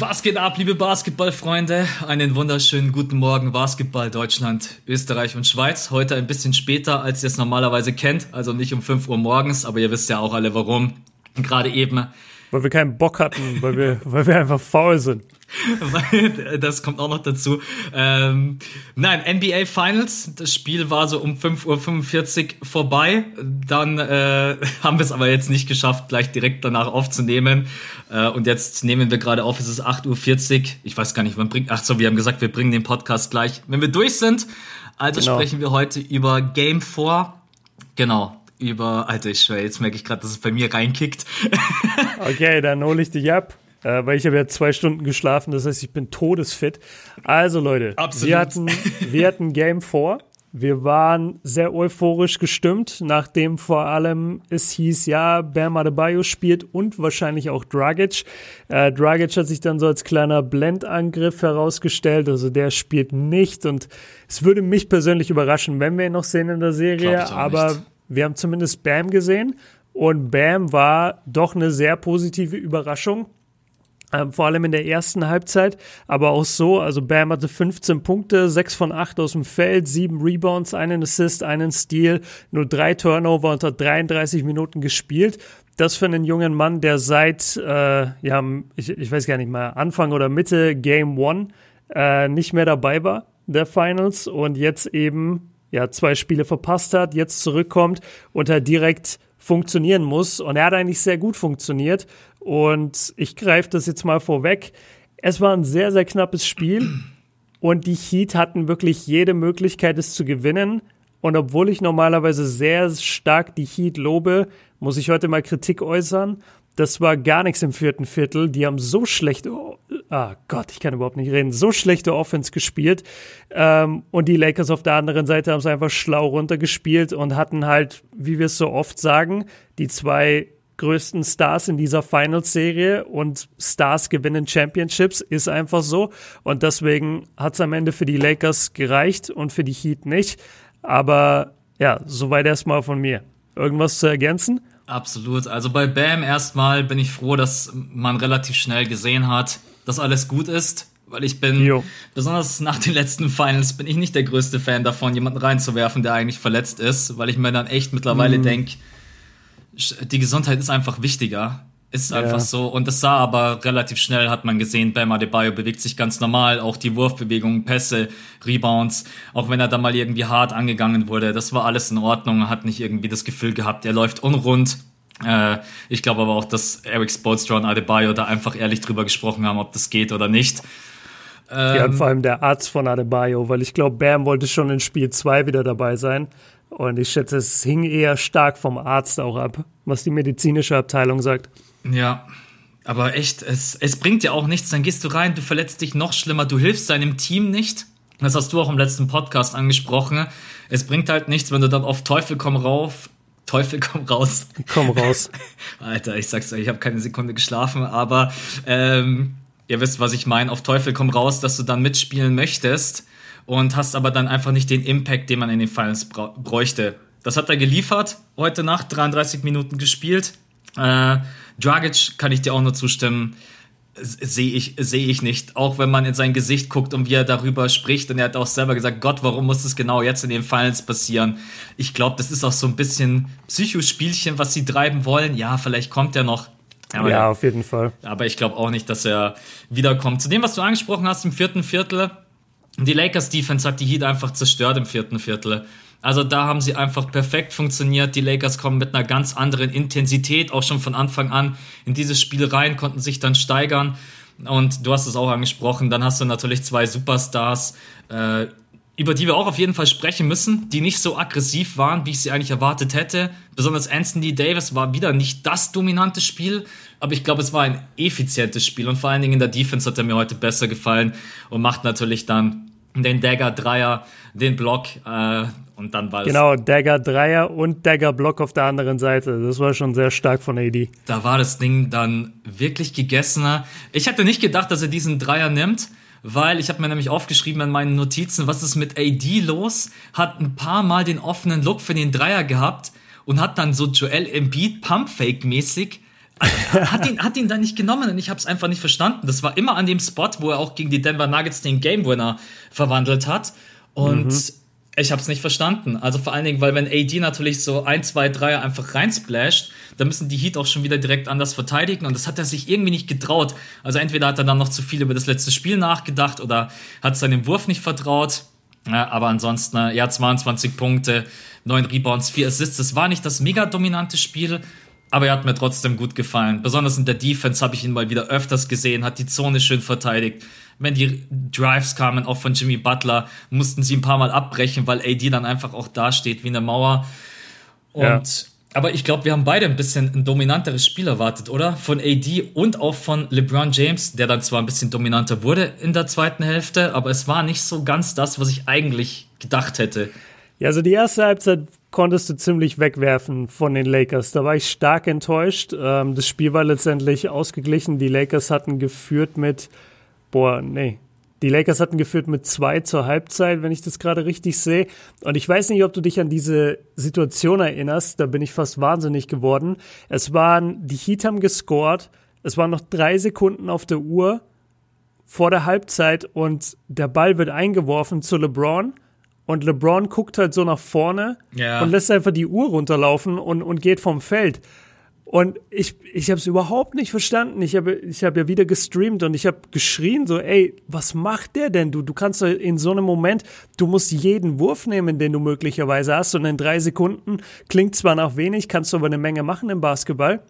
Was geht ab, liebe Basketballfreunde? Einen wunderschönen guten Morgen, Basketball Deutschland, Österreich und Schweiz. Heute ein bisschen später, als ihr es normalerweise kennt, also nicht um 5 Uhr morgens, aber ihr wisst ja auch alle warum. Gerade eben. Weil wir keinen Bock hatten, weil wir, weil wir einfach faul sind. das kommt auch noch dazu. Ähm, nein, NBA Finals. Das Spiel war so um 5.45 Uhr vorbei. Dann äh, haben wir es aber jetzt nicht geschafft, gleich direkt danach aufzunehmen. Äh, und jetzt nehmen wir gerade auf, es ist 8.40 Uhr. Ich weiß gar nicht, wann bringt. Ach so, wir haben gesagt, wir bringen den Podcast gleich, wenn wir durch sind. Also genau. sprechen wir heute über Game 4. Genau, über, Alter, ich schwör, jetzt merke ich gerade, dass es bei mir reinkickt. okay, dann hole ich dich ab äh, weil ich habe ja zwei Stunden geschlafen, das heißt, ich bin todesfit. Also Leute, Absolut. wir hatten, wir hatten Game 4. Wir waren sehr euphorisch gestimmt, nachdem vor allem es hieß, ja, Bam Adebayo spielt und wahrscheinlich auch Dragic. Äh, Dragic hat sich dann so als kleiner Blendangriff herausgestellt, also der spielt nicht und es würde mich persönlich überraschen, wenn wir ihn noch sehen in der Serie, aber nicht. wir haben zumindest Bam gesehen und Bam war doch eine sehr positive Überraschung. Ähm, vor allem in der ersten Halbzeit, aber auch so, also Bam hatte 15 Punkte, 6 von 8 aus dem Feld, 7 Rebounds, einen Assist, einen Steal, nur drei Turnover unter 33 Minuten gespielt. Das für einen jungen Mann, der seit, äh, ja, ich, ich weiß gar nicht mal, Anfang oder Mitte Game One äh, nicht mehr dabei war, der Finals, und jetzt eben, ja, zwei Spiele verpasst hat, jetzt zurückkommt und halt direkt funktionieren muss. Und er hat eigentlich sehr gut funktioniert. Und ich greife das jetzt mal vorweg. Es war ein sehr, sehr knappes Spiel. Und die Heat hatten wirklich jede Möglichkeit, es zu gewinnen. Und obwohl ich normalerweise sehr stark die Heat lobe, muss ich heute mal Kritik äußern. Das war gar nichts im vierten Viertel. Die haben so schlecht, oh, ah Gott, ich kann überhaupt nicht reden, so schlechte Offense gespielt. Ähm, und die Lakers auf der anderen Seite haben es einfach schlau runtergespielt und hatten halt, wie wir es so oft sagen, die zwei größten Stars in dieser Finals-Serie und Stars gewinnen Championships, ist einfach so. Und deswegen hat es am Ende für die Lakers gereicht und für die Heat nicht. Aber ja, soweit erstmal von mir. Irgendwas zu ergänzen? Absolut. Also bei Bam erstmal bin ich froh, dass man relativ schnell gesehen hat, dass alles gut ist. Weil ich bin, jo. besonders nach den letzten Finals, bin ich nicht der größte Fan davon, jemanden reinzuwerfen, der eigentlich verletzt ist, weil ich mir dann echt mittlerweile mm. denke, die Gesundheit ist einfach wichtiger. Ist einfach ja. so. Und das sah aber relativ schnell, hat man gesehen, Bam Adebayo bewegt sich ganz normal. Auch die Wurfbewegungen, Pässe, Rebounds. Auch wenn er da mal irgendwie hart angegangen wurde. Das war alles in Ordnung. Er hat nicht irgendwie das Gefühl gehabt, er läuft unrund. Äh, ich glaube aber auch, dass Eric Spolstra und Adebayo da einfach ehrlich drüber gesprochen haben, ob das geht oder nicht. ja, ähm, vor allem der Arzt von Adebayo, weil ich glaube, Bam wollte schon in Spiel 2 wieder dabei sein. Und ich schätze, es hing eher stark vom Arzt auch ab, was die medizinische Abteilung sagt. Ja, aber echt, es, es bringt ja auch nichts. Dann gehst du rein, du verletzt dich noch schlimmer, du hilfst deinem Team nicht. Das hast du auch im letzten Podcast angesprochen. Es bringt halt nichts, wenn du dann auf Teufel komm rauf, Teufel komm raus. Komm raus. Alter, ich sag's euch, ich habe keine Sekunde geschlafen, aber ähm, ihr wisst, was ich meine. Auf Teufel komm raus, dass du dann mitspielen möchtest und hast aber dann einfach nicht den Impact, den man in den Finals bräuchte. Das hat er geliefert, heute Nacht 33 Minuten gespielt. Äh, Dragic kann ich dir auch nur zustimmen. Sehe ich, sehe ich nicht. Auch wenn man in sein Gesicht guckt und wie er darüber spricht. Und er hat auch selber gesagt, Gott, warum muss das genau jetzt in den Finals passieren? Ich glaube, das ist auch so ein bisschen Psychospielchen, was sie treiben wollen. Ja, vielleicht kommt er noch. Aber, ja, auf jeden Fall. Aber ich glaube auch nicht, dass er wiederkommt. Zu dem, was du angesprochen hast im vierten Viertel, die Lakers Defense hat die Heat einfach zerstört im vierten Viertel. Also da haben sie einfach perfekt funktioniert. Die Lakers kommen mit einer ganz anderen Intensität auch schon von Anfang an in dieses Spiel rein, konnten sich dann steigern. Und du hast es auch angesprochen, dann hast du natürlich zwei Superstars, äh, über die wir auch auf jeden Fall sprechen müssen, die nicht so aggressiv waren, wie ich sie eigentlich erwartet hätte. Besonders Anthony Davis war wieder nicht das dominante Spiel, aber ich glaube, es war ein effizientes Spiel und vor allen Dingen in der Defense hat er mir heute besser gefallen und macht natürlich dann den Dagger Dreier, den Block äh, und dann war es. Genau, Dagger Dreier und Dagger Block auf der anderen Seite. Das war schon sehr stark von AD. Da war das Ding dann wirklich gegessener. Ich hätte nicht gedacht, dass er diesen Dreier nimmt, weil ich habe mir nämlich aufgeschrieben in meinen Notizen, was ist mit AD los? Hat ein paar Mal den offenen Look für den Dreier gehabt und hat dann so Joel Embiid Pumpfake mäßig hat ihn, hat ihn dann nicht genommen und ich habe es einfach nicht verstanden. Das war immer an dem Spot, wo er auch gegen die Denver Nuggets den Game Winner verwandelt hat. Und mhm. ich habe es nicht verstanden. Also vor allen Dingen, weil wenn AD natürlich so ein, zwei, drei einfach reinsplasht, dann müssen die Heat auch schon wieder direkt anders verteidigen. Und das hat er sich irgendwie nicht getraut. Also entweder hat er dann noch zu viel über das letzte Spiel nachgedacht oder hat seinem Wurf nicht vertraut. Ja, aber ansonsten, ja, 22 Punkte, 9 Rebounds, 4 Assists. Das war nicht das mega dominante Spiel, aber er hat mir trotzdem gut gefallen. Besonders in der Defense habe ich ihn mal wieder öfters gesehen, hat die Zone schön verteidigt. Wenn die Drives kamen, auch von Jimmy Butler, mussten sie ein paar Mal abbrechen, weil AD dann einfach auch da steht wie eine Mauer. Und ja. aber ich glaube, wir haben beide ein bisschen ein dominanteres Spiel erwartet, oder? Von AD und auch von LeBron James, der dann zwar ein bisschen dominanter wurde in der zweiten Hälfte, aber es war nicht so ganz das, was ich eigentlich gedacht hätte. Ja, also die erste Halbzeit konntest du ziemlich wegwerfen von den Lakers. Da war ich stark enttäuscht. Ähm, das Spiel war letztendlich ausgeglichen. Die Lakers hatten geführt mit, boah, nee. Die Lakers hatten geführt mit zwei zur Halbzeit, wenn ich das gerade richtig sehe. Und ich weiß nicht, ob du dich an diese Situation erinnerst. Da bin ich fast wahnsinnig geworden. Es waren, die Heat haben gescored. Es waren noch drei Sekunden auf der Uhr vor der Halbzeit und der Ball wird eingeworfen zu LeBron und LeBron guckt halt so nach vorne ja. und lässt einfach die Uhr runterlaufen und, und geht vom Feld. Und ich, ich habe es überhaupt nicht verstanden. Ich habe ich hab ja wieder gestreamt und ich habe geschrien so, ey, was macht der denn? Du, du kannst in so einem Moment, du musst jeden Wurf nehmen, den du möglicherweise hast. Und in drei Sekunden klingt zwar nach wenig, kannst du aber eine Menge machen im Basketball.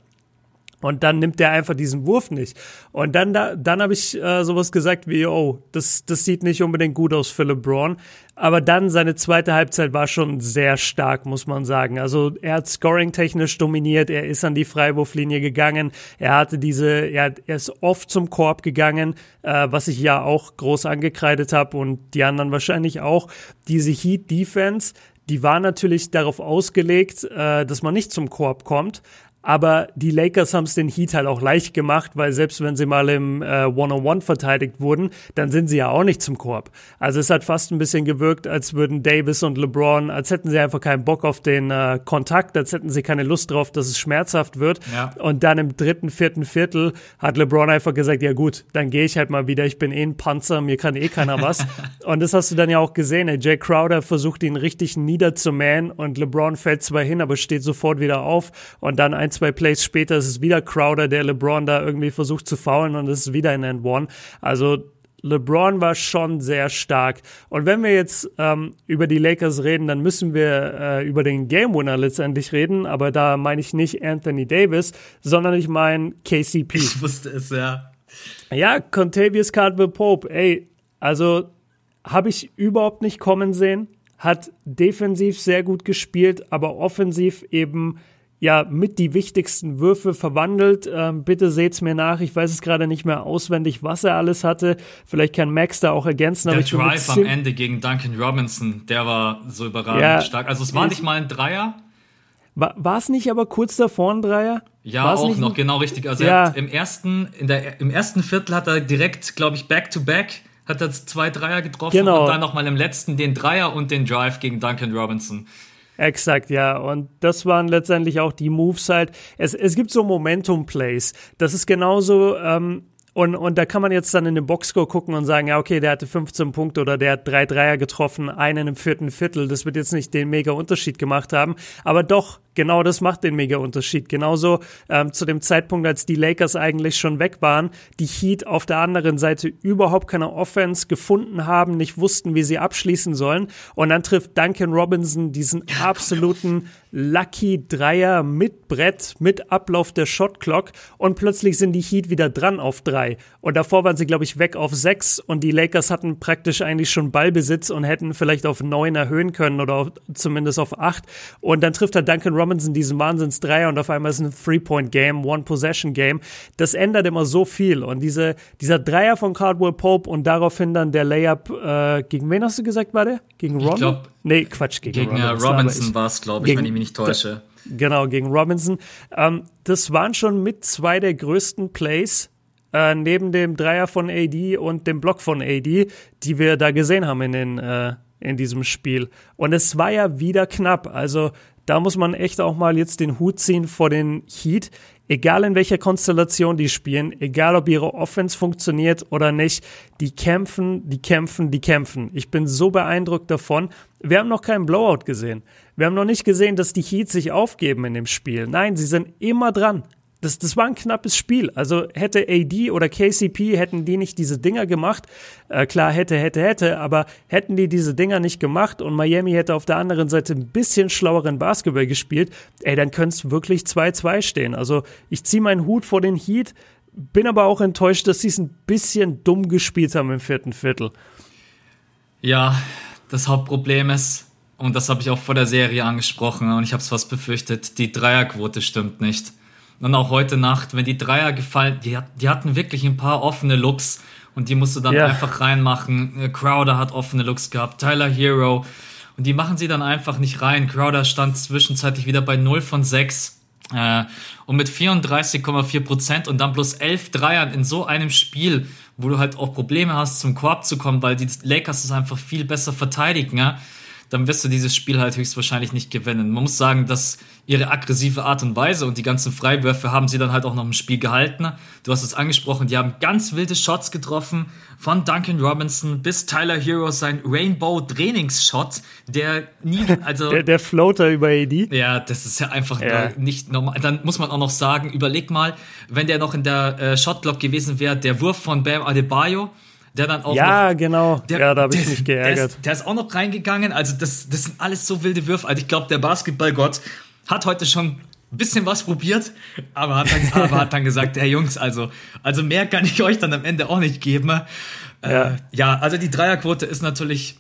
Und dann nimmt er einfach diesen Wurf nicht. Und dann, da, dann habe ich äh, sowas gesagt wie, oh, das, das sieht nicht unbedingt gut aus für LeBron. Aber dann seine zweite Halbzeit war schon sehr stark, muss man sagen. Also er hat scoring-technisch dominiert, er ist an die Freiwurflinie gegangen, er hatte diese, er, er ist oft zum Korb gegangen, äh, was ich ja auch groß angekreidet habe und die anderen wahrscheinlich auch. Diese Heat-Defense, die war natürlich darauf ausgelegt, äh, dass man nicht zum Korb kommt. Aber die Lakers haben es den Heat halt auch leicht gemacht, weil selbst wenn sie mal im äh, One-on-One verteidigt wurden, dann sind sie ja auch nicht zum Korb. Also es hat fast ein bisschen gewirkt, als würden Davis und LeBron, als hätten sie einfach keinen Bock auf den äh, Kontakt, als hätten sie keine Lust drauf, dass es schmerzhaft wird. Ja. Und dann im dritten, vierten Viertel hat LeBron einfach gesagt, ja gut, dann gehe ich halt mal wieder, ich bin eh ein Panzer, mir kann eh keiner was. und das hast du dann ja auch gesehen. Ey. Jay Crowder versucht ihn richtig niederzumähen und LeBron fällt zwar hin, aber steht sofort wieder auf und dann ein ein, zwei Plays später ist es wieder Crowder, der LeBron da irgendwie versucht zu faulen und es ist wieder ein End One. Also LeBron war schon sehr stark. Und wenn wir jetzt ähm, über die Lakers reden, dann müssen wir äh, über den Game Winner letztendlich reden. Aber da meine ich nicht Anthony Davis, sondern ich meine KCP. Ich wusste es, ja. Ja, Contavious Cardwell Pope. Ey, also habe ich überhaupt nicht kommen sehen. Hat defensiv sehr gut gespielt, aber offensiv eben ja mit die wichtigsten Würfe verwandelt. Ähm, bitte seht's mir nach. Ich weiß es gerade nicht mehr auswendig, was er alles hatte. Vielleicht kann Max da auch ergänzen. Der Drive am Ende gegen Duncan Robinson, der war so überragend ja, stark. Also es war nicht mal ein Dreier. War es nicht aber kurz davor ein Dreier? Ja, War's auch noch, genau richtig. Also ja. im ersten, in der, im ersten Viertel hat er direkt, glaube ich, back-to-back hat er zwei Dreier getroffen genau. und dann nochmal im letzten den Dreier und den Drive gegen Duncan Robinson. Exakt, ja. Und das waren letztendlich auch die Moves halt. Es, es gibt so Momentum-Plays. Das ist genauso, ähm, und, und da kann man jetzt dann in den Boxscore gucken und sagen, ja, okay, der hatte 15 Punkte oder der hat drei Dreier getroffen, einen im vierten Viertel. Das wird jetzt nicht den mega Unterschied gemacht haben. Aber doch, genau das macht den mega Unterschied. Genauso ähm, zu dem Zeitpunkt, als die Lakers eigentlich schon weg waren, die Heat auf der anderen Seite überhaupt keine Offense gefunden haben, nicht wussten, wie sie abschließen sollen. Und dann trifft Duncan Robinson diesen absoluten Lucky Dreier mit Brett, mit Ablauf der Shot Clock und plötzlich sind die Heat wieder dran auf drei. Und davor waren sie, glaube ich, weg auf sechs und die Lakers hatten praktisch eigentlich schon Ballbesitz und hätten vielleicht auf neun erhöhen können oder auf, zumindest auf acht. Und dann trifft er Duncan Robinson Robinson diesen Wahnsinns-Dreier und auf einmal ist ein Three-Point-Game, One-Possession-Game. Das ändert immer so viel. Und diese, dieser Dreier von Cardwell Pope und daraufhin dann der Layup, äh, gegen wen hast du gesagt, war der? Gegen Rondo? Ich glaub, nee, Quatsch, gegen, gegen Rondo. Gegen Robinson war es, glaube ich, gegen, wenn ich mich nicht täusche. Genau, gegen Robinson. Ähm, das waren schon mit zwei der größten Plays äh, neben dem Dreier von AD und dem Block von AD, die wir da gesehen haben in den äh, in diesem Spiel. Und es war ja wieder knapp. Also da muss man echt auch mal jetzt den Hut ziehen vor den Heat. egal in welcher Konstellation die spielen, egal ob ihre Offense funktioniert oder nicht, die kämpfen, die kämpfen, die kämpfen. Ich bin so beeindruckt davon. Wir haben noch keinen Blowout gesehen. Wir haben noch nicht gesehen, dass die Heat sich aufgeben in dem Spiel. Nein, sie sind immer dran das, das war ein knappes Spiel. Also hätte AD oder KCP, hätten die nicht diese Dinger gemacht, äh, klar hätte, hätte, hätte, aber hätten die diese Dinger nicht gemacht und Miami hätte auf der anderen Seite ein bisschen schlaueren Basketball gespielt, ey, dann könnte es wirklich 2-2 stehen. Also ich ziehe meinen Hut vor den Heat, bin aber auch enttäuscht, dass sie es ein bisschen dumm gespielt haben im vierten Viertel. Ja, das Hauptproblem ist, und das habe ich auch vor der Serie angesprochen und ich habe es fast befürchtet, die Dreierquote stimmt nicht. Und auch heute Nacht, wenn die Dreier gefallen, die, die hatten wirklich ein paar offene Looks und die musst du dann ja. einfach reinmachen. Äh, Crowder hat offene Looks gehabt, Tyler Hero. Und die machen sie dann einfach nicht rein. Crowder stand zwischenzeitlich wieder bei 0 von 6. Äh, und mit 34,4 Prozent und dann plus 11 Dreiern in so einem Spiel, wo du halt auch Probleme hast, zum Korb zu kommen, weil die Lakers es einfach viel besser verteidigen, ja, dann wirst du dieses Spiel halt höchstwahrscheinlich nicht gewinnen. Man muss sagen, dass ihre aggressive Art und Weise und die ganzen Freiwürfe haben sie dann halt auch noch im Spiel gehalten. Du hast es angesprochen, die haben ganz wilde Shots getroffen, von Duncan Robinson bis Tyler Hero sein Rainbow Trainingsshot, der nie, also. der, der Floater über AD. Ja, das ist ja einfach ja. nicht normal. Dann muss man auch noch sagen, überleg mal, wenn der noch in der äh, Shotblock gewesen wäre, der Wurf von Bam Adebayo, der dann auch ja, noch, genau. Der, ja, da habe ich mich geärgert. Der ist, der ist, auch noch reingegangen. Also, das, das sind alles so wilde Würfe. Also, ich glaube, der Basketballgott hat heute schon ein bisschen was probiert, aber hat dann, aber hat dann gesagt, hey Jungs, also, also mehr kann ich euch dann am Ende auch nicht geben. Äh, ja. ja, also die Dreierquote ist natürlich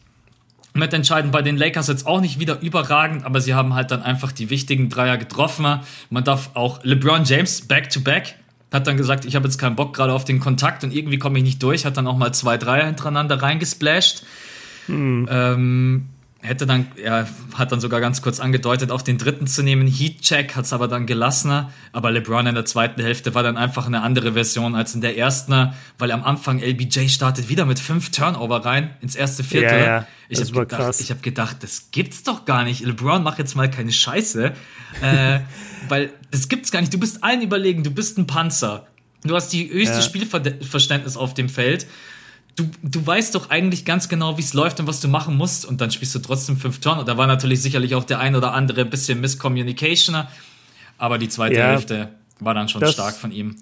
mitentscheidend bei den Lakers jetzt auch nicht wieder überragend, aber sie haben halt dann einfach die wichtigen Dreier getroffen. Man darf auch LeBron James back to back hat dann gesagt, ich habe jetzt keinen Bock gerade auf den Kontakt und irgendwie komme ich nicht durch, hat dann auch mal zwei Dreier hintereinander reingesplasht. Hm. Ähm, hätte dann, er hat dann sogar ganz kurz angedeutet, auch den dritten zu nehmen. Heat-Check hat es aber dann gelassener. Aber LeBron in der zweiten Hälfte war dann einfach eine andere Version als in der ersten, weil am Anfang LBJ startet wieder mit fünf Turnover rein ins erste Viertel. Ja, ja. Ich habe gedacht, ich hab gedacht, das gibt's doch gar nicht. LeBron mach jetzt mal keine Scheiße. äh, weil das gibt's gar nicht. Du bist allen überlegen, du bist ein Panzer. Du hast die höchste ja. Spielverständnis auf dem Feld du, du weißt doch eigentlich ganz genau, wie es läuft und was du machen musst und dann spielst du trotzdem fünf Turn. Und da war natürlich sicherlich auch der ein oder andere bisschen Miscommunication, aber die zweite ja, Hälfte war dann schon stark von ihm.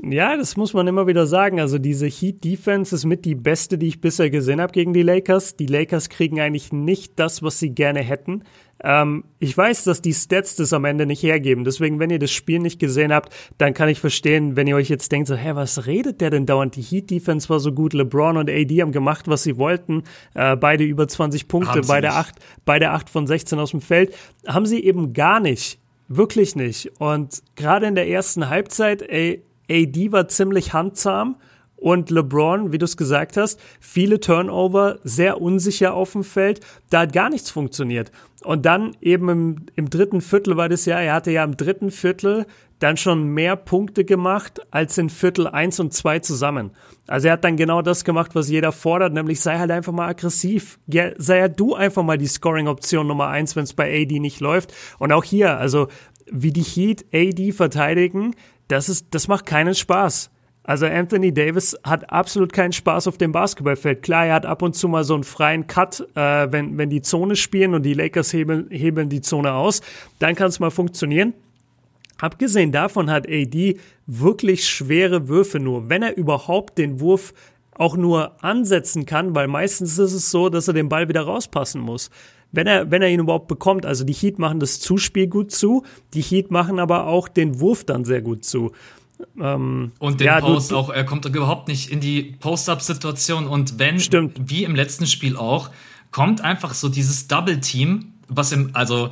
Ja, das muss man immer wieder sagen. Also diese Heat Defense ist mit die beste, die ich bisher gesehen habe gegen die Lakers. Die Lakers kriegen eigentlich nicht das, was sie gerne hätten. Ähm, ich weiß, dass die Stats das am Ende nicht hergeben. Deswegen, wenn ihr das Spiel nicht gesehen habt, dann kann ich verstehen, wenn ihr euch jetzt denkt, so, hä, was redet der denn dauernd? Die Heat Defense war so gut. LeBron und AD haben gemacht, was sie wollten. Äh, beide über 20 Punkte, beide acht, beide acht von 16 aus dem Feld. Haben sie eben gar nicht. Wirklich nicht. Und gerade in der ersten Halbzeit, ey, AD war ziemlich handzahm und LeBron, wie du es gesagt hast, viele Turnover, sehr unsicher auf dem Feld. Da hat gar nichts funktioniert. Und dann eben im, im dritten Viertel war das ja, er hatte ja im dritten Viertel dann schon mehr Punkte gemacht als in Viertel 1 und 2 zusammen. Also er hat dann genau das gemacht, was jeder fordert, nämlich sei halt einfach mal aggressiv. Ja, sei ja du einfach mal die Scoring-Option Nummer 1, wenn es bei AD nicht läuft. Und auch hier, also wie die Heat AD verteidigen, das ist, das macht keinen Spaß. Also Anthony Davis hat absolut keinen Spaß auf dem Basketballfeld. Klar, er hat ab und zu mal so einen freien Cut, äh, wenn, wenn die Zone spielen und die Lakers hebeln, hebeln die Zone aus, dann kann es mal funktionieren. Abgesehen davon hat AD wirklich schwere Würfe nur, wenn er überhaupt den Wurf auch nur ansetzen kann, weil meistens ist es so, dass er den Ball wieder rauspassen muss. Wenn er, wenn er ihn überhaupt bekommt, also die Heat machen das Zuspiel gut zu, die Heat machen aber auch den Wurf dann sehr gut zu. Ähm, und den ja, Post du, auch, er kommt überhaupt nicht in die Post-Up-Situation und wenn, stimmt. wie im letzten Spiel auch, kommt einfach so dieses Double-Team, was im, also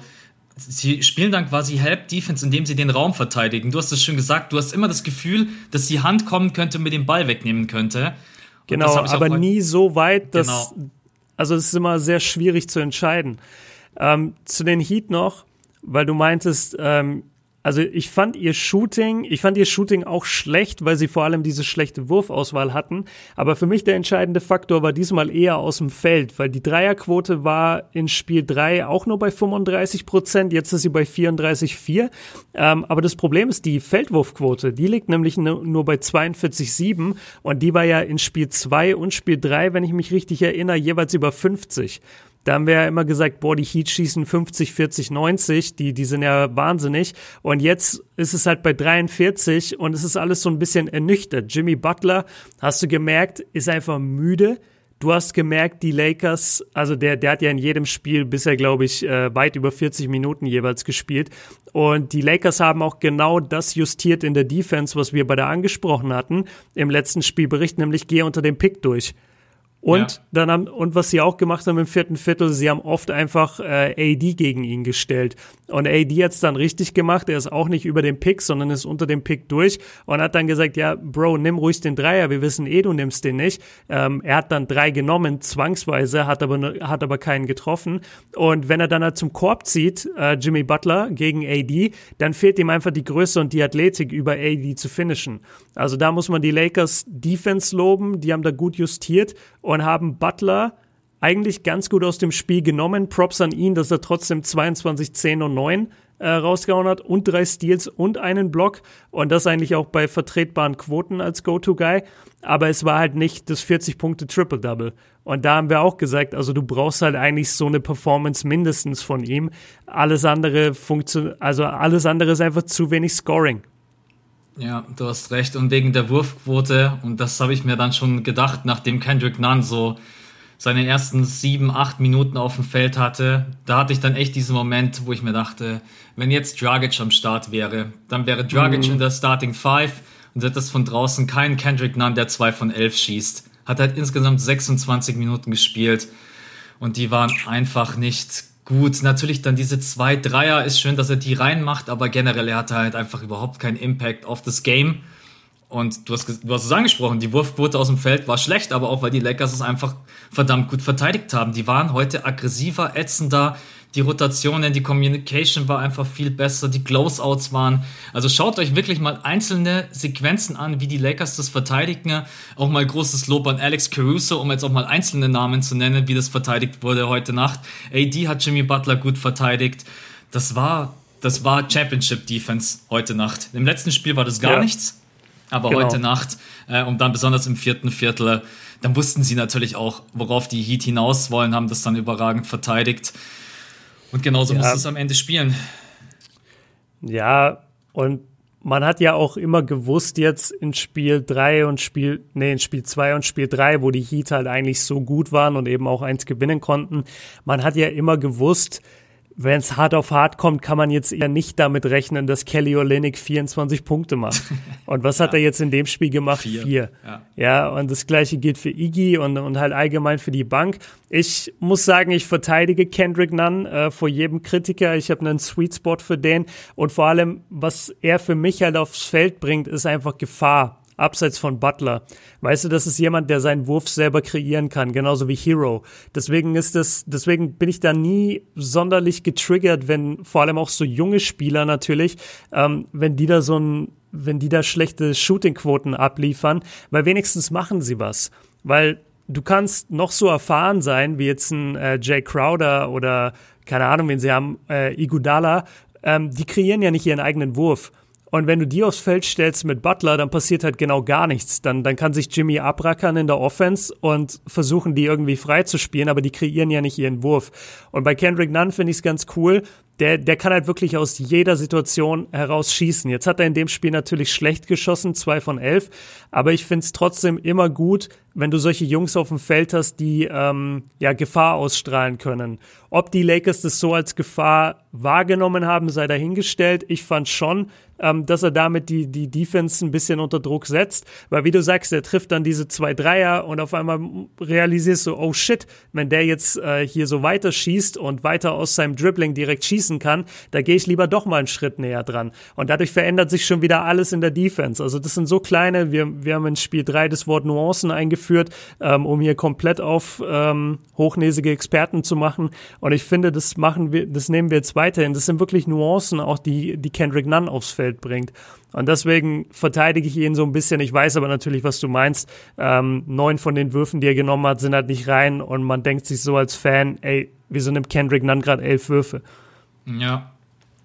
sie spielen dann quasi Help Defense, indem sie den Raum verteidigen. Du hast es schon gesagt, du hast immer das Gefühl, dass die Hand kommen könnte, mit dem Ball wegnehmen könnte. genau, aber nie so weit, dass, genau. Also es ist immer sehr schwierig zu entscheiden. Ähm, zu den Heat noch, weil du meintest, ähm, also ich fand ihr Shooting, ich fand ihr Shooting auch schlecht, weil sie vor allem diese schlechte Wurfauswahl hatten. Aber für mich der entscheidende Faktor war diesmal eher aus dem Feld, weil die Dreierquote war in Spiel 3 auch nur bei 35 Prozent, jetzt ist sie bei 34,4. Ähm, aber das Problem ist die Feldwurfquote, die liegt nämlich nur bei 42,7 und die war ja in Spiel 2 und Spiel 3, wenn ich mich richtig erinnere, jeweils über 50. Da haben wir ja immer gesagt, boah, die Heat schießen 50, 40, 90, die, die sind ja wahnsinnig. Und jetzt ist es halt bei 43 und es ist alles so ein bisschen ernüchtert. Jimmy Butler, hast du gemerkt, ist einfach müde. Du hast gemerkt, die Lakers, also der, der hat ja in jedem Spiel bisher, glaube ich, äh, weit über 40 Minuten jeweils gespielt. Und die Lakers haben auch genau das justiert in der Defense, was wir bei der angesprochen hatten im letzten Spielbericht, nämlich geh unter dem Pick durch. Und ja. dann haben, und was sie auch gemacht haben im vierten Viertel, sie haben oft einfach äh, AD gegen ihn gestellt. Und AD hat's dann richtig gemacht. Er ist auch nicht über den Pick, sondern ist unter dem Pick durch und hat dann gesagt, ja, Bro, nimm ruhig den Dreier. Wir wissen eh, du nimmst den nicht. Ähm, er hat dann drei genommen, zwangsweise, hat aber, hat aber keinen getroffen. Und wenn er dann halt zum Korb zieht, äh, Jimmy Butler gegen AD, dann fehlt ihm einfach die Größe und die Athletik über AD zu finishen. Also da muss man die Lakers Defense loben. Die haben da gut justiert und haben Butler eigentlich ganz gut aus dem Spiel genommen. Props an ihn, dass er trotzdem 22, 10 und 9 äh, rausgehauen hat und drei Steals und einen Block und das eigentlich auch bei vertretbaren Quoten als Go-To-Guy. Aber es war halt nicht das 40-Punkte-Triple-Double. Und da haben wir auch gesagt, also du brauchst halt eigentlich so eine Performance mindestens von ihm. Alles andere funktioniert, also alles andere ist einfach zu wenig Scoring. Ja, du hast recht. Und wegen der Wurfquote, und das habe ich mir dann schon gedacht, nachdem Kendrick Nunn so seine ersten sieben, acht Minuten auf dem Feld hatte, da hatte ich dann echt diesen Moment, wo ich mir dachte, wenn jetzt Dragic am Start wäre, dann wäre Dragic mhm. in der Starting Five und hätte es von draußen keinen Kendrick Nunn, der zwei von elf schießt. Hat halt insgesamt 26 Minuten gespielt und die waren einfach nicht gut. Natürlich dann diese zwei Dreier ist schön, dass er die reinmacht, aber generell er hatte halt einfach überhaupt keinen Impact auf das Game. Und du hast, du hast es angesprochen, die Wurfquote aus dem Feld war schlecht, aber auch weil die Lakers es einfach verdammt gut verteidigt haben. Die waren heute aggressiver, ätzender, die Rotationen, die Communication war einfach viel besser, die Closeouts waren. Also schaut euch wirklich mal einzelne Sequenzen an, wie die Lakers das verteidigen. Auch mal großes Lob an Alex Caruso, um jetzt auch mal einzelne Namen zu nennen, wie das verteidigt wurde heute Nacht. AD hat Jimmy Butler gut verteidigt. Das war, das war Championship Defense heute Nacht. Im letzten Spiel war das gar ja. nichts. Aber genau. heute Nacht äh, und dann besonders im vierten Viertel, dann wussten sie natürlich auch, worauf die Heat hinaus wollen, haben das dann überragend verteidigt. Und genauso ja. muss es am Ende spielen. Ja, und man hat ja auch immer gewusst jetzt in Spiel 3 und Spiel, nee, in Spiel 2 und Spiel 3, wo die Heat halt eigentlich so gut waren und eben auch eins gewinnen konnten, man hat ja immer gewusst, wenn es hart auf hart kommt, kann man jetzt eher nicht damit rechnen, dass Kelly Olynyk 24 Punkte macht. Und was hat ja. er jetzt in dem Spiel gemacht? Vier. Vier. Ja. ja, und das gleiche gilt für Iggy und, und halt allgemein für die Bank. Ich muss sagen, ich verteidige Kendrick Nunn äh, vor jedem Kritiker. Ich habe einen Sweet Spot für den. Und vor allem, was er für mich halt aufs Feld bringt, ist einfach Gefahr abseits von Butler. Weißt du, das ist jemand, der seinen Wurf selber kreieren kann, genauso wie Hero. Deswegen ist das, deswegen bin ich da nie sonderlich getriggert, wenn vor allem auch so junge Spieler natürlich, ähm, wenn die da so ein, wenn die da schlechte Shootingquoten abliefern, weil wenigstens machen sie was. Weil du kannst noch so erfahren sein, wie jetzt ein äh, Jay Crowder oder keine Ahnung, wen sie haben, äh, Igudala, ähm, die kreieren ja nicht ihren eigenen Wurf. Und wenn du die aufs Feld stellst mit Butler, dann passiert halt genau gar nichts. Dann, dann kann sich Jimmy abrackern in der Offense und versuchen, die irgendwie frei zu spielen, aber die kreieren ja nicht ihren Wurf. Und bei Kendrick Nunn finde ich es ganz cool. Der, der kann halt wirklich aus jeder Situation heraus schießen. Jetzt hat er in dem Spiel natürlich schlecht geschossen, zwei von elf. Aber ich finde es trotzdem immer gut, wenn du solche Jungs auf dem Feld hast, die ähm, ja Gefahr ausstrahlen können. Ob die Lakers das so als Gefahr wahrgenommen haben, sei dahingestellt. Ich fand schon, ähm, dass er damit die, die Defense ein bisschen unter Druck setzt. Weil wie du sagst, er trifft dann diese zwei Dreier und auf einmal realisierst du, oh shit, wenn der jetzt äh, hier so weiter schießt und weiter aus seinem Dribbling direkt schießen schießen kann, da gehe ich lieber doch mal einen Schritt näher dran. Und dadurch verändert sich schon wieder alles in der Defense. Also das sind so kleine, wir, wir haben in Spiel 3 das Wort Nuancen eingeführt, ähm, um hier komplett auf ähm, hochnäsige Experten zu machen. Und ich finde, das machen wir, das nehmen wir jetzt weiterhin. Das sind wirklich Nuancen, auch die, die Kendrick Nunn aufs Feld bringt. Und deswegen verteidige ich ihn so ein bisschen. Ich weiß aber natürlich, was du meinst. Ähm, neun von den Würfen, die er genommen hat, sind halt nicht rein. Und man denkt sich so als Fan, ey, wieso nimmt Kendrick Nunn gerade elf Würfe? Ja.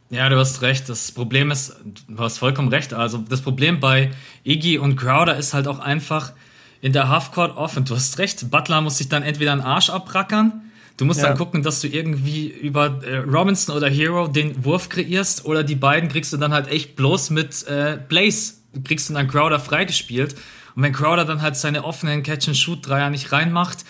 Ja, du hast recht. Das Problem ist, du hast vollkommen recht. Also das Problem bei Iggy und Crowder ist halt auch einfach in der Halfcourt Offense. Du hast recht. Butler muss sich dann entweder einen Arsch abrackern Du musst ja. dann gucken, dass du irgendwie über äh, Robinson oder Hero den Wurf kreierst oder die beiden kriegst du dann halt echt bloß mit äh, Blaze, kriegst du dann Crowder freigespielt. Und wenn Crowder dann halt seine offenen Catch-and-Shoot-Dreier nicht reinmacht,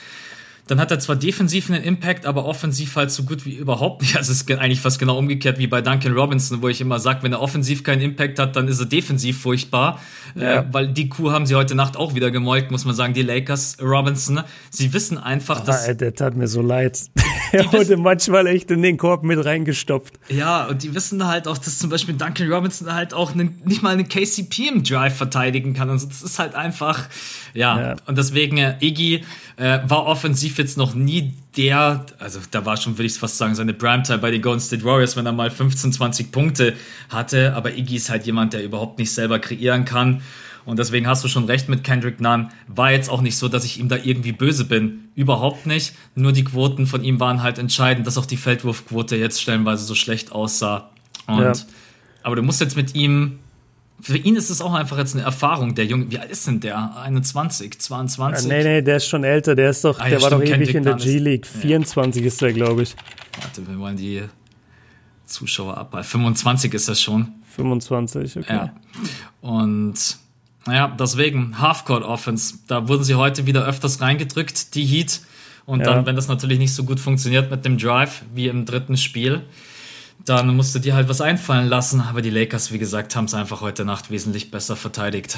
dann hat er zwar defensiv einen Impact, aber offensiv halt so gut wie überhaupt nicht. Also es ist eigentlich fast genau umgekehrt wie bei Duncan Robinson, wo ich immer sage, wenn er offensiv keinen Impact hat, dann ist er defensiv furchtbar. Ja. Äh, weil die Kuh haben sie heute Nacht auch wieder gemolkt, muss man sagen, die Lakers, Robinson. Sie wissen einfach, oh, dass. Der tat mir so leid. er wurde manchmal echt in den Korb mit reingestopft. Ja, und die wissen halt auch, dass zum Beispiel Duncan Robinson halt auch einen, nicht mal eine KCP im Drive verteidigen kann. Also das ist halt einfach, ja. ja. Und deswegen, äh, Iggy äh, war offensiv jetzt noch nie der, also da war schon, würde ich fast sagen, seine Primetime bei den Golden State Warriors, wenn er mal 15, 20 Punkte hatte. Aber Iggy ist halt jemand, der überhaupt nicht selber kreieren kann. Und deswegen hast du schon recht mit Kendrick Nunn. War jetzt auch nicht so, dass ich ihm da irgendwie böse bin. Überhaupt nicht. Nur die Quoten von ihm waren halt entscheidend, dass auch die Feldwurfquote jetzt stellenweise so schlecht aussah. Und, ja. aber du musst jetzt mit ihm für ihn ist es auch einfach jetzt eine Erfahrung, der Junge. Wie alt ist denn der? 21, 22? Ja, nee, nee, der ist schon älter. Der ist doch, ah, ja, der war doch ewig in der G-League. 24 ja. ist der, glaube ich. Warte, wir wollen die Zuschauer ab. 25 ist das schon. 25, okay. Ja. Und naja, deswegen Halfcourt Offense. Da wurden sie heute wieder öfters reingedrückt, die Heat. Und ja. dann, wenn das natürlich nicht so gut funktioniert mit dem Drive wie im dritten Spiel, dann musst du dir halt was einfallen lassen. Aber die Lakers, wie gesagt, haben es einfach heute Nacht wesentlich besser verteidigt.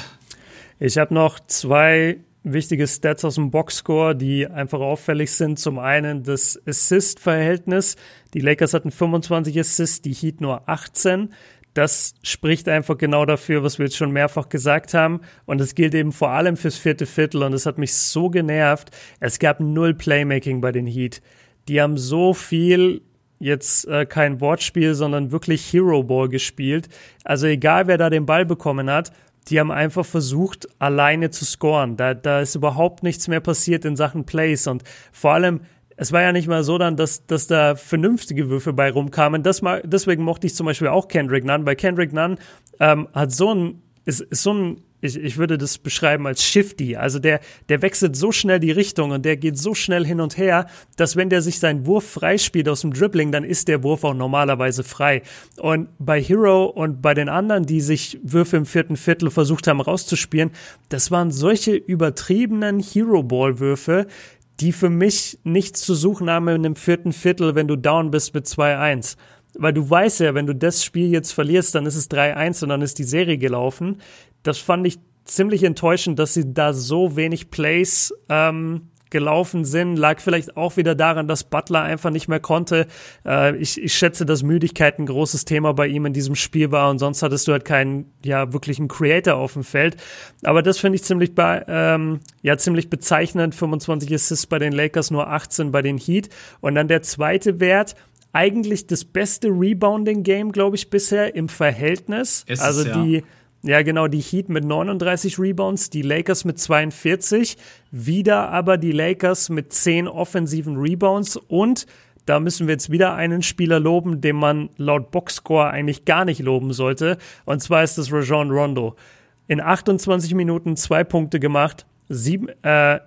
Ich habe noch zwei wichtige Stats aus dem Boxscore, die einfach auffällig sind. Zum einen das Assist-Verhältnis. Die Lakers hatten 25 Assists, die Heat nur 18. Das spricht einfach genau dafür, was wir jetzt schon mehrfach gesagt haben. Und es gilt eben vor allem fürs vierte Viertel. Und es hat mich so genervt. Es gab null Playmaking bei den Heat. Die haben so viel jetzt äh, kein Wortspiel, sondern wirklich Hero Ball gespielt. Also egal, wer da den Ball bekommen hat, die haben einfach versucht, alleine zu scoren. Da, da ist überhaupt nichts mehr passiert in Sachen Plays und vor allem, es war ja nicht mal so dann, dass, dass da vernünftige Würfe bei rumkamen. Das mal, deswegen mochte ich zum Beispiel auch Kendrick Nunn, weil Kendrick Nunn ähm, hat so ein, ist, ist so ein ich, ich würde das beschreiben als shifty. Also der, der wechselt so schnell die Richtung und der geht so schnell hin und her, dass wenn der sich seinen Wurf freispielt aus dem Dribbling, dann ist der Wurf auch normalerweise frei. Und bei Hero und bei den anderen, die sich Würfe im vierten Viertel versucht haben rauszuspielen, das waren solche übertriebenen Hero-Ball-Würfe, die für mich nichts zu suchen haben in dem vierten Viertel, wenn du down bist mit 2-1 weil du weißt ja, wenn du das Spiel jetzt verlierst, dann ist es 3-1 und dann ist die Serie gelaufen. Das fand ich ziemlich enttäuschend, dass sie da so wenig Plays ähm, gelaufen sind. Lag vielleicht auch wieder daran, dass Butler einfach nicht mehr konnte. Äh, ich, ich schätze, dass Müdigkeit ein großes Thema bei ihm in diesem Spiel war und sonst hattest du halt keinen, ja, wirklichen Creator auf dem Feld. Aber das finde ich ziemlich, bei, ähm, ja, ziemlich bezeichnend. 25 Assists bei den Lakers, nur 18 bei den Heat. Und dann der zweite Wert, eigentlich das beste Rebounding-Game, glaube ich, bisher im Verhältnis. Ist also es, ja. die ja, genau, die Heat mit 39 Rebounds, die Lakers mit 42, wieder aber die Lakers mit 10 offensiven Rebounds und da müssen wir jetzt wieder einen Spieler loben, den man laut Boxscore eigentlich gar nicht loben sollte. Und zwar ist das Rajon Rondo. In 28 Minuten zwei Punkte gemacht, sieben, äh,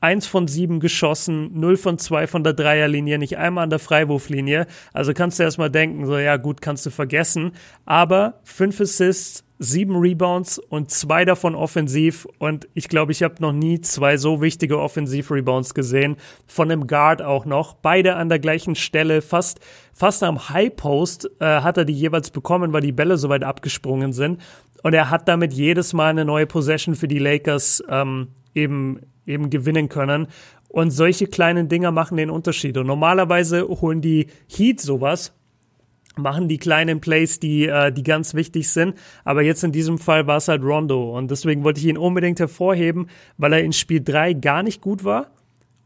eins von sieben geschossen, null von zwei von der Dreierlinie, nicht einmal an der Freiwurflinie. Also kannst du erstmal denken, so ja gut, kannst du vergessen. Aber fünf Assists, sieben Rebounds und zwei davon offensiv. Und ich glaube, ich habe noch nie zwei so wichtige Offensiv-Rebounds gesehen. Von einem Guard auch noch. Beide an der gleichen Stelle, fast, fast am High Post äh, hat er die jeweils bekommen, weil die Bälle so weit abgesprungen sind. Und er hat damit jedes Mal eine neue Possession für die Lakers ähm, eben, eben gewinnen können. Und solche kleinen Dinger machen den Unterschied. Und normalerweise holen die Heat sowas machen die kleinen Plays, die, äh, die ganz wichtig sind. Aber jetzt in diesem Fall war es halt Rondo. Und deswegen wollte ich ihn unbedingt hervorheben, weil er in Spiel 3 gar nicht gut war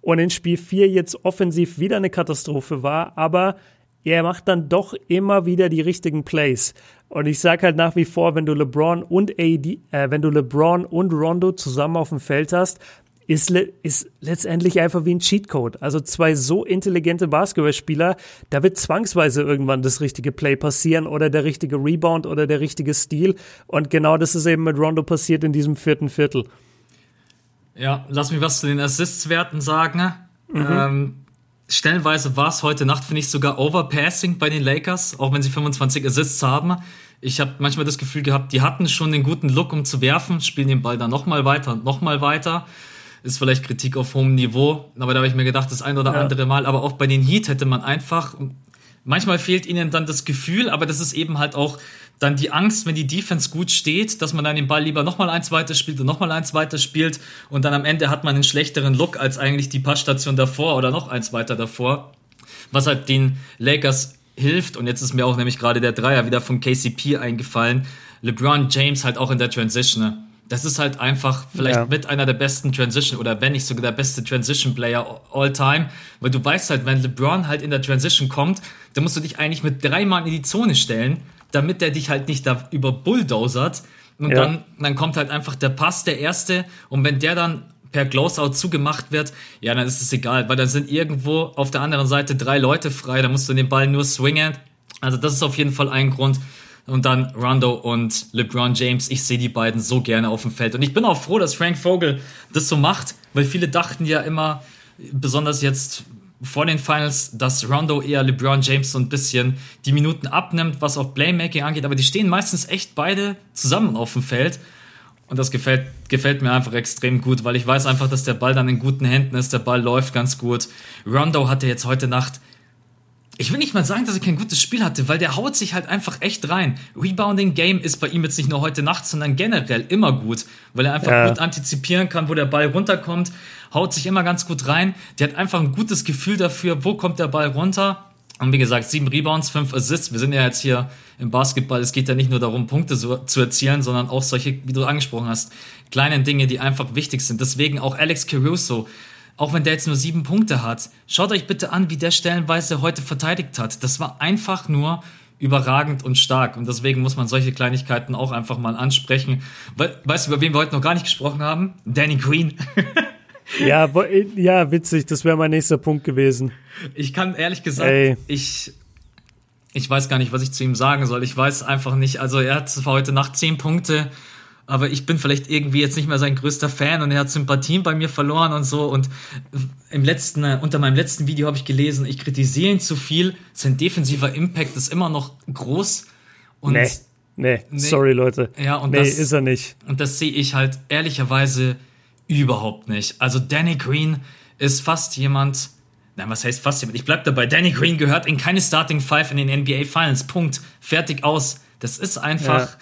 und in Spiel 4 jetzt offensiv wieder eine Katastrophe war. Aber er macht dann doch immer wieder die richtigen Plays. Und ich sage halt nach wie vor, wenn du LeBron und AD, äh, wenn du LeBron und Rondo zusammen auf dem Feld hast, ist, le ist letztendlich einfach wie ein Cheatcode. Also zwei so intelligente Basketballspieler, da wird zwangsweise irgendwann das richtige Play passieren oder der richtige Rebound oder der richtige Stil. Und genau das ist eben mit Rondo passiert in diesem vierten Viertel. Ja, lass mich was zu den Assists-Werten sagen. Mhm. Ähm, stellenweise war es heute Nacht, finde ich, sogar Overpassing bei den Lakers, auch wenn sie 25 Assists haben. Ich habe manchmal das Gefühl gehabt, die hatten schon den guten Look, um zu werfen, spielen den Ball dann nochmal weiter und nochmal weiter ist vielleicht Kritik auf hohem Niveau, aber da habe ich mir gedacht, das ein oder ja. andere Mal, aber auch bei den Heat hätte man einfach, manchmal fehlt ihnen dann das Gefühl, aber das ist eben halt auch dann die Angst, wenn die Defense gut steht, dass man dann den Ball lieber nochmal eins weiter spielt und nochmal eins weiter spielt und dann am Ende hat man einen schlechteren Look als eigentlich die Passstation davor oder noch eins weiter davor, was halt den Lakers hilft und jetzt ist mir auch nämlich gerade der Dreier wieder vom KCP eingefallen, LeBron James halt auch in der Transition, ne? Das ist halt einfach vielleicht ja. mit einer der besten Transition oder wenn nicht sogar der beste Transition Player all time, weil du weißt halt, wenn LeBron halt in der Transition kommt, dann musst du dich eigentlich mit drei Mann in die Zone stellen, damit der dich halt nicht da über bulldozert und ja. dann, dann kommt halt einfach der Pass, der erste und wenn der dann per Closeout zugemacht wird, ja, dann ist es egal, weil dann sind irgendwo auf der anderen Seite drei Leute frei, da musst du den Ball nur swingen. Also das ist auf jeden Fall ein Grund, und dann Rondo und LeBron James. Ich sehe die beiden so gerne auf dem Feld. Und ich bin auch froh, dass Frank Vogel das so macht, weil viele dachten ja immer, besonders jetzt vor den Finals, dass Rondo eher LeBron James so ein bisschen die Minuten abnimmt, was auch Playmaking angeht. Aber die stehen meistens echt beide zusammen auf dem Feld. Und das gefällt, gefällt mir einfach extrem gut, weil ich weiß einfach, dass der Ball dann in guten Händen ist. Der Ball läuft ganz gut. Rondo hatte jetzt heute Nacht ich will nicht mal sagen, dass er kein gutes Spiel hatte, weil der haut sich halt einfach echt rein. Rebounding Game ist bei ihm jetzt nicht nur heute Nacht, sondern generell immer gut, weil er einfach ja. gut antizipieren kann, wo der Ball runterkommt, haut sich immer ganz gut rein. Der hat einfach ein gutes Gefühl dafür, wo kommt der Ball runter. Und wie gesagt, sieben Rebounds, fünf Assists. Wir sind ja jetzt hier im Basketball. Es geht ja nicht nur darum, Punkte so, zu erzielen, sondern auch solche, wie du angesprochen hast, kleinen Dinge, die einfach wichtig sind. Deswegen auch Alex Caruso auch wenn der jetzt nur sieben Punkte hat. Schaut euch bitte an, wie der stellenweise heute verteidigt hat. Das war einfach nur überragend und stark. Und deswegen muss man solche Kleinigkeiten auch einfach mal ansprechen. Weißt du, über wen wir heute noch gar nicht gesprochen haben? Danny Green. ja, ja, witzig. Das wäre mein nächster Punkt gewesen. Ich kann ehrlich gesagt, Ey. ich, ich weiß gar nicht, was ich zu ihm sagen soll. Ich weiß einfach nicht. Also er hat zwar heute Nacht zehn Punkte aber ich bin vielleicht irgendwie jetzt nicht mehr sein größter Fan und er hat Sympathien bei mir verloren und so. Und im letzten, äh, unter meinem letzten Video habe ich gelesen, ich kritisiere ihn zu viel. Sein defensiver Impact ist immer noch groß. Und nee, nee, nee sorry Leute. Ja, und nee, das, ist er nicht. Und das sehe ich halt ehrlicherweise überhaupt nicht. Also Danny Green ist fast jemand, Nein, was heißt fast jemand? Ich bleib dabei. Danny Green gehört in keine Starting Five in den NBA Finals. Punkt. Fertig aus. Das ist einfach. Ja.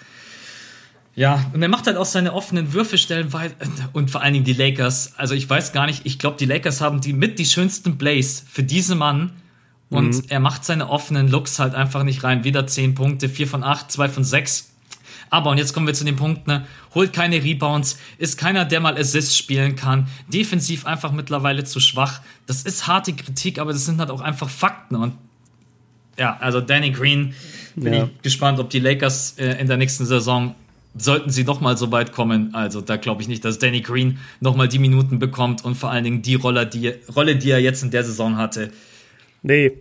Ja, und er macht halt auch seine offenen Würfe stellen und vor allen Dingen die Lakers. Also ich weiß gar nicht, ich glaube, die Lakers haben die mit die schönsten Plays für diesen Mann. Und mhm. er macht seine offenen Looks halt einfach nicht rein. Wieder 10 Punkte, 4 von 8, 2 von 6. Aber, und jetzt kommen wir zu dem Punkt, ne, holt keine Rebounds, ist keiner, der mal Assists spielen kann, defensiv einfach mittlerweile zu schwach. Das ist harte Kritik, aber das sind halt auch einfach Fakten. Und ja, also Danny Green, bin ja. ich gespannt, ob die Lakers äh, in der nächsten Saison sollten sie noch mal so weit kommen, also da glaube ich nicht, dass Danny Green noch mal die Minuten bekommt und vor allen Dingen die Rolle, die, Rolle, die er jetzt in der Saison hatte. Nee,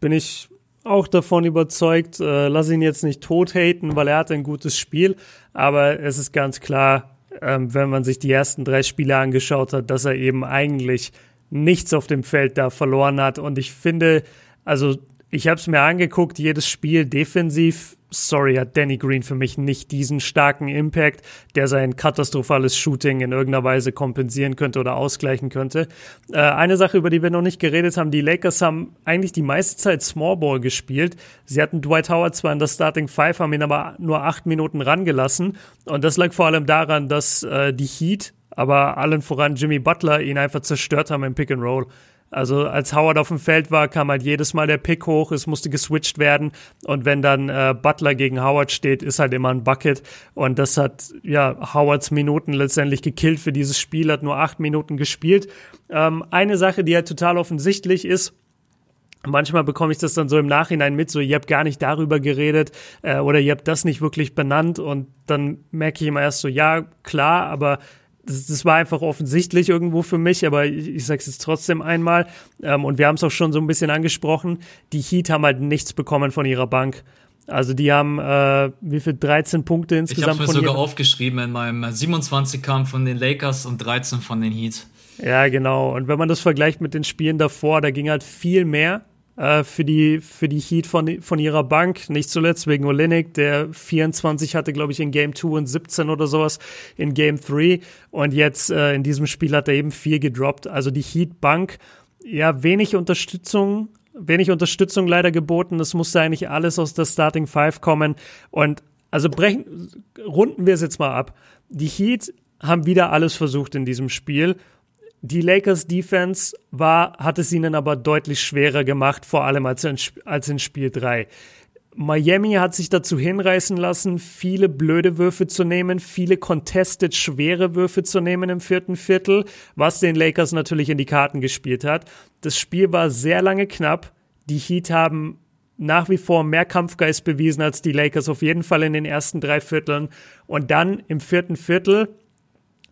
bin ich auch davon überzeugt. Äh, lass ihn jetzt nicht tot haten, weil er hat ein gutes Spiel, aber es ist ganz klar, ähm, wenn man sich die ersten drei Spiele angeschaut hat, dass er eben eigentlich nichts auf dem Feld da verloren hat und ich finde, also ich habe es mir angeguckt, jedes Spiel defensiv sorry, hat Danny Green für mich nicht diesen starken Impact, der sein katastrophales Shooting in irgendeiner Weise kompensieren könnte oder ausgleichen könnte. Äh, eine Sache, über die wir noch nicht geredet haben, die Lakers haben eigentlich die meiste Zeit Smallball gespielt. Sie hatten Dwight Howard zwar in der Starting Five, haben ihn aber nur acht Minuten rangelassen. Und das lag vor allem daran, dass äh, die Heat, aber allen voran Jimmy Butler, ihn einfach zerstört haben im Pick and Roll. Also als Howard auf dem Feld war, kam halt jedes Mal der Pick hoch, es musste geswitcht werden. Und wenn dann äh, Butler gegen Howard steht, ist halt immer ein Bucket. Und das hat ja Howards Minuten letztendlich gekillt für dieses Spiel, hat nur acht Minuten gespielt. Ähm, eine Sache, die halt total offensichtlich ist, Manchmal bekomme ich das dann so im Nachhinein mit, so ihr habt gar nicht darüber geredet äh, oder ihr habt das nicht wirklich benannt. Und dann merke ich immer erst so, ja, klar, aber das, das war einfach offensichtlich irgendwo für mich, aber ich, ich sage es jetzt trotzdem einmal. Ähm, und wir haben es auch schon so ein bisschen angesprochen. Die Heat haben halt nichts bekommen von ihrer Bank. Also die haben äh, wie viel 13 Punkte insgesamt. Ich habe mir sogar aufgeschrieben in meinem 27 kam von den Lakers und 13 von den Heat. Ja, genau. Und wenn man das vergleicht mit den Spielen davor, da ging halt viel mehr äh, für, die, für die Heat von, von ihrer Bank. Nicht zuletzt wegen Olenek, der 24 hatte, glaube ich, in Game 2 und 17 oder sowas in Game 3. Und jetzt äh, in diesem Spiel hat er eben vier gedroppt. Also die Heat-Bank, ja, wenig Unterstützung wenig Unterstützung leider geboten. Es musste eigentlich alles aus der Starting Five kommen. Und also brechen, runden wir es jetzt mal ab. Die Heat haben wieder alles versucht in diesem Spiel die Lakers Defense war, hat es ihnen aber deutlich schwerer gemacht, vor allem als in, als in Spiel 3. Miami hat sich dazu hinreißen lassen, viele blöde Würfe zu nehmen, viele contested schwere Würfe zu nehmen im vierten Viertel, was den Lakers natürlich in die Karten gespielt hat. Das Spiel war sehr lange knapp. Die Heat haben nach wie vor mehr Kampfgeist bewiesen als die Lakers, auf jeden Fall in den ersten drei Vierteln. Und dann im vierten Viertel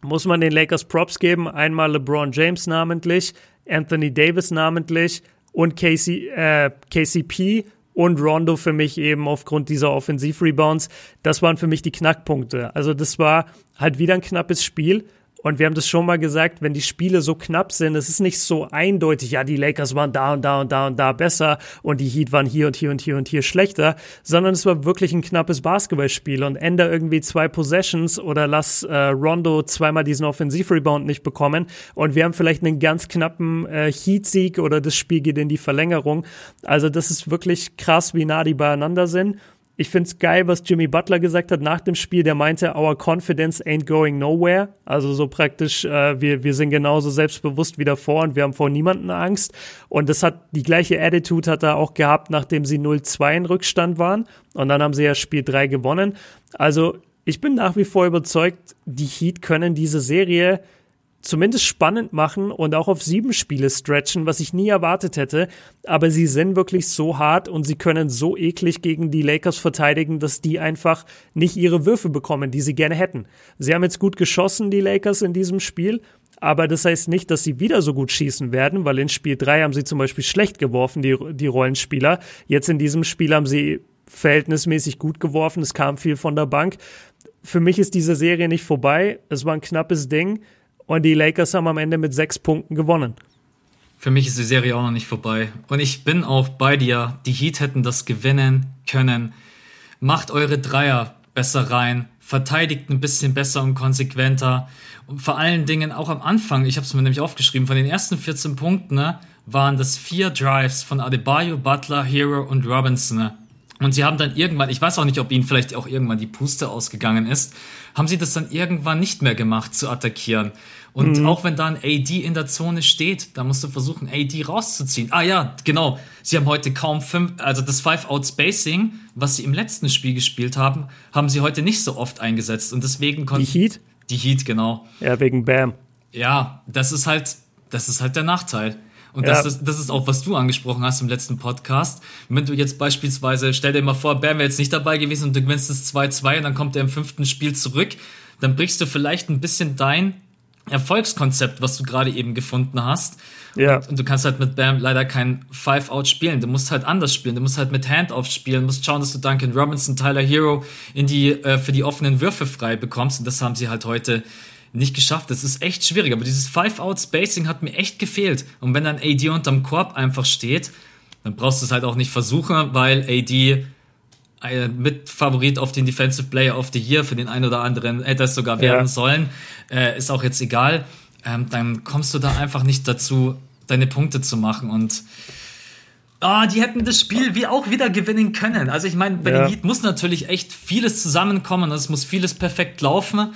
muss man den Lakers Props geben. Einmal LeBron James namentlich, Anthony Davis namentlich und KC, äh, KCP und Rondo für mich eben aufgrund dieser Offensivrebounds. Das waren für mich die Knackpunkte. Also das war halt wieder ein knappes Spiel. Und wir haben das schon mal gesagt, wenn die Spiele so knapp sind, es ist nicht so eindeutig, ja, die Lakers waren da und da und da und da besser und die Heat waren hier und hier und hier und hier schlechter, sondern es war wirklich ein knappes Basketballspiel und änder irgendwie zwei Possessions oder lass äh, Rondo zweimal diesen Offensivrebound nicht bekommen und wir haben vielleicht einen ganz knappen äh, Heat-Sieg oder das Spiel geht in die Verlängerung. Also das ist wirklich krass, wie nah die beieinander sind. Ich finde es geil, was Jimmy Butler gesagt hat nach dem Spiel. Der meinte, our confidence ain't going nowhere. Also so praktisch, äh, wir, wir sind genauso selbstbewusst wie davor und wir haben vor niemanden Angst. Und das hat die gleiche Attitude hat er auch gehabt, nachdem sie 0-2 in Rückstand waren. Und dann haben sie ja Spiel 3 gewonnen. Also ich bin nach wie vor überzeugt, die Heat können diese Serie zumindest spannend machen und auch auf sieben Spiele stretchen, was ich nie erwartet hätte. Aber sie sind wirklich so hart und sie können so eklig gegen die Lakers verteidigen, dass die einfach nicht ihre Würfe bekommen, die sie gerne hätten. Sie haben jetzt gut geschossen, die Lakers in diesem Spiel. Aber das heißt nicht, dass sie wieder so gut schießen werden, weil in Spiel 3 haben sie zum Beispiel schlecht geworfen, die, die Rollenspieler. Jetzt in diesem Spiel haben sie verhältnismäßig gut geworfen. Es kam viel von der Bank. Für mich ist diese Serie nicht vorbei. Es war ein knappes Ding. Und die Lakers haben am Ende mit sechs Punkten gewonnen. Für mich ist die Serie auch noch nicht vorbei. Und ich bin auch bei dir. Die Heat hätten das gewinnen können. Macht eure Dreier besser rein. Verteidigt ein bisschen besser und konsequenter. Und vor allen Dingen auch am Anfang, ich habe es mir nämlich aufgeschrieben, von den ersten 14 Punkten ne, waren das vier Drives von Adebayo, Butler, Hero und Robinson. Und sie haben dann irgendwann, ich weiß auch nicht, ob ihnen vielleicht auch irgendwann die Puste ausgegangen ist, haben sie das dann irgendwann nicht mehr gemacht zu attackieren. Und mhm. auch wenn da ein AD in der Zone steht, da musst du versuchen, AD rauszuziehen. Ah ja, genau. Sie haben heute kaum fünf, also das Five-Out-Spacing, was sie im letzten Spiel gespielt haben, haben sie heute nicht so oft eingesetzt. Und deswegen konnten. Die Heat? Die Heat, genau. Ja, wegen Bam. Ja, das ist halt, das ist halt der Nachteil. Und ja. das, ist, das ist auch, was du angesprochen hast im letzten Podcast. Wenn du jetzt beispielsweise, stell dir mal vor, Bam wäre jetzt nicht dabei gewesen und du gewinnst es 2-2 und dann kommt er im fünften Spiel zurück, dann brichst du vielleicht ein bisschen dein Erfolgskonzept, was du gerade eben gefunden hast. Ja. Und, und, du kannst halt mit Bam leider kein Five-Out spielen. Du musst halt anders spielen. Du musst halt mit Handoff spielen. Du musst schauen, dass du Duncan Robinson, Tyler Hero in die, äh, für die offenen Würfe frei bekommst. Und das haben sie halt heute nicht geschafft. Das ist echt schwierig. Aber dieses Five-Out-Spacing hat mir echt gefehlt. Und wenn dann AD unterm Korb einfach steht, dann brauchst du es halt auch nicht versuchen, weil AD mit Favorit auf den Defensive Player of the Year für den einen oder anderen hätte es sogar werden ja. sollen. Äh, ist auch jetzt egal. Ähm, dann kommst du da einfach nicht dazu, deine Punkte zu machen und Ah, oh, die hätten das Spiel wie auch wieder gewinnen können. Also ich meine, bei ja. den Heat muss natürlich echt vieles zusammenkommen, es muss vieles perfekt laufen.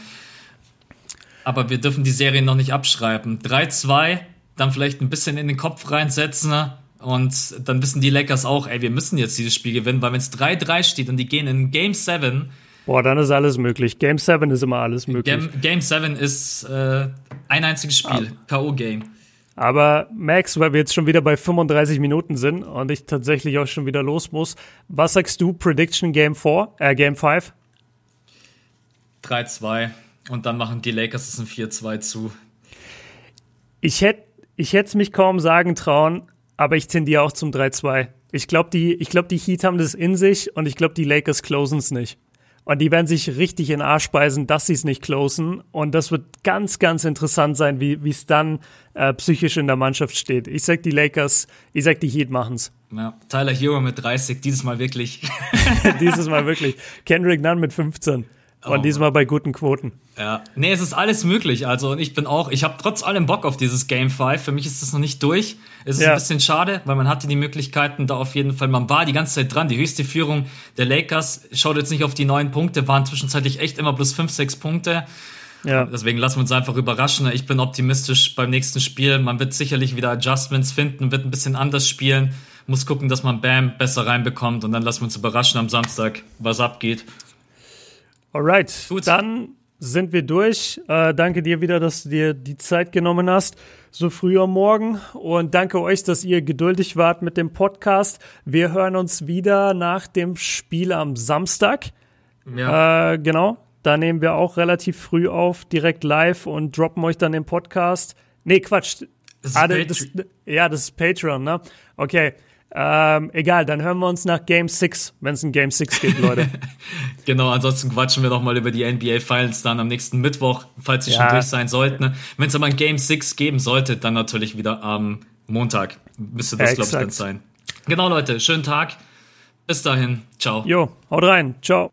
Aber wir dürfen die Serie noch nicht abschreiben. 3-2 dann vielleicht ein bisschen in den Kopf reinsetzen und dann wissen die Lakers auch, ey, wir müssen jetzt dieses Spiel gewinnen, weil wenn es 3-3 steht und die gehen in Game 7. Boah, dann ist alles möglich. Game 7 ist immer alles möglich. Game, Game 7 ist äh, ein einziges Spiel, ah. K.O.-Game. Aber Max, weil wir jetzt schon wieder bei 35 Minuten sind und ich tatsächlich auch schon wieder los muss, was sagst du, Prediction Game 4, äh, Game 5? 3-2 und dann machen die Lakers es ein 4-2 zu. Ich hätte ich es mich kaum sagen trauen, aber ich tendiere auch zum 3-2. Ich glaube, die, glaub, die Heat haben das in sich und ich glaube, die Lakers closen es nicht. Und die werden sich richtig in Arsch speisen, dass sie es nicht closen. Und das wird ganz, ganz interessant sein, wie es dann äh, psychisch in der Mannschaft steht. Ich sag die Lakers, ich sag die Heat machen's. Ja, Tyler Hero mit 30, dieses Mal wirklich. dieses Mal wirklich. Kendrick Nunn mit 15. Und oh. diesmal bei guten Quoten. Ja. Nee, es ist alles möglich. Also, und ich bin auch, ich habe trotz allem Bock auf dieses Game 5. Für mich ist das noch nicht durch. Es ist ja. ein bisschen schade, weil man hatte die Möglichkeiten da auf jeden Fall. Man war die ganze Zeit dran. Die höchste Führung der Lakers schaut jetzt nicht auf die neun Punkte, waren zwischenzeitlich echt immer plus fünf, sechs Punkte. Ja. Deswegen lassen wir uns einfach überraschen. Ich bin optimistisch beim nächsten Spiel. Man wird sicherlich wieder Adjustments finden, wird ein bisschen anders spielen. Muss gucken, dass man Bam besser reinbekommt und dann lassen wir uns überraschen am Samstag, was abgeht. Alright, Gut. dann sind wir durch. Äh, danke dir wieder, dass du dir die Zeit genommen hast, so früh am Morgen. Und danke euch, dass ihr geduldig wart mit dem Podcast. Wir hören uns wieder nach dem Spiel am Samstag. Ja. Äh, genau. Da nehmen wir auch relativ früh auf, direkt live und droppen euch dann den Podcast. Nee, Quatsch. Das ah, das, ja, das ist Patreon, ne? Okay. Ähm, egal, dann hören wir uns nach Game 6, wenn es ein Game 6 gibt, Leute. genau, ansonsten quatschen wir nochmal über die NBA Finals dann am nächsten Mittwoch, falls sie ja. schon durch sein sollten. Wenn es aber ein Game 6 geben sollte, dann natürlich wieder am Montag. Müsste das, glaube ich, dann sein. Genau, Leute, schönen Tag. Bis dahin. Ciao. Jo, haut rein. Ciao.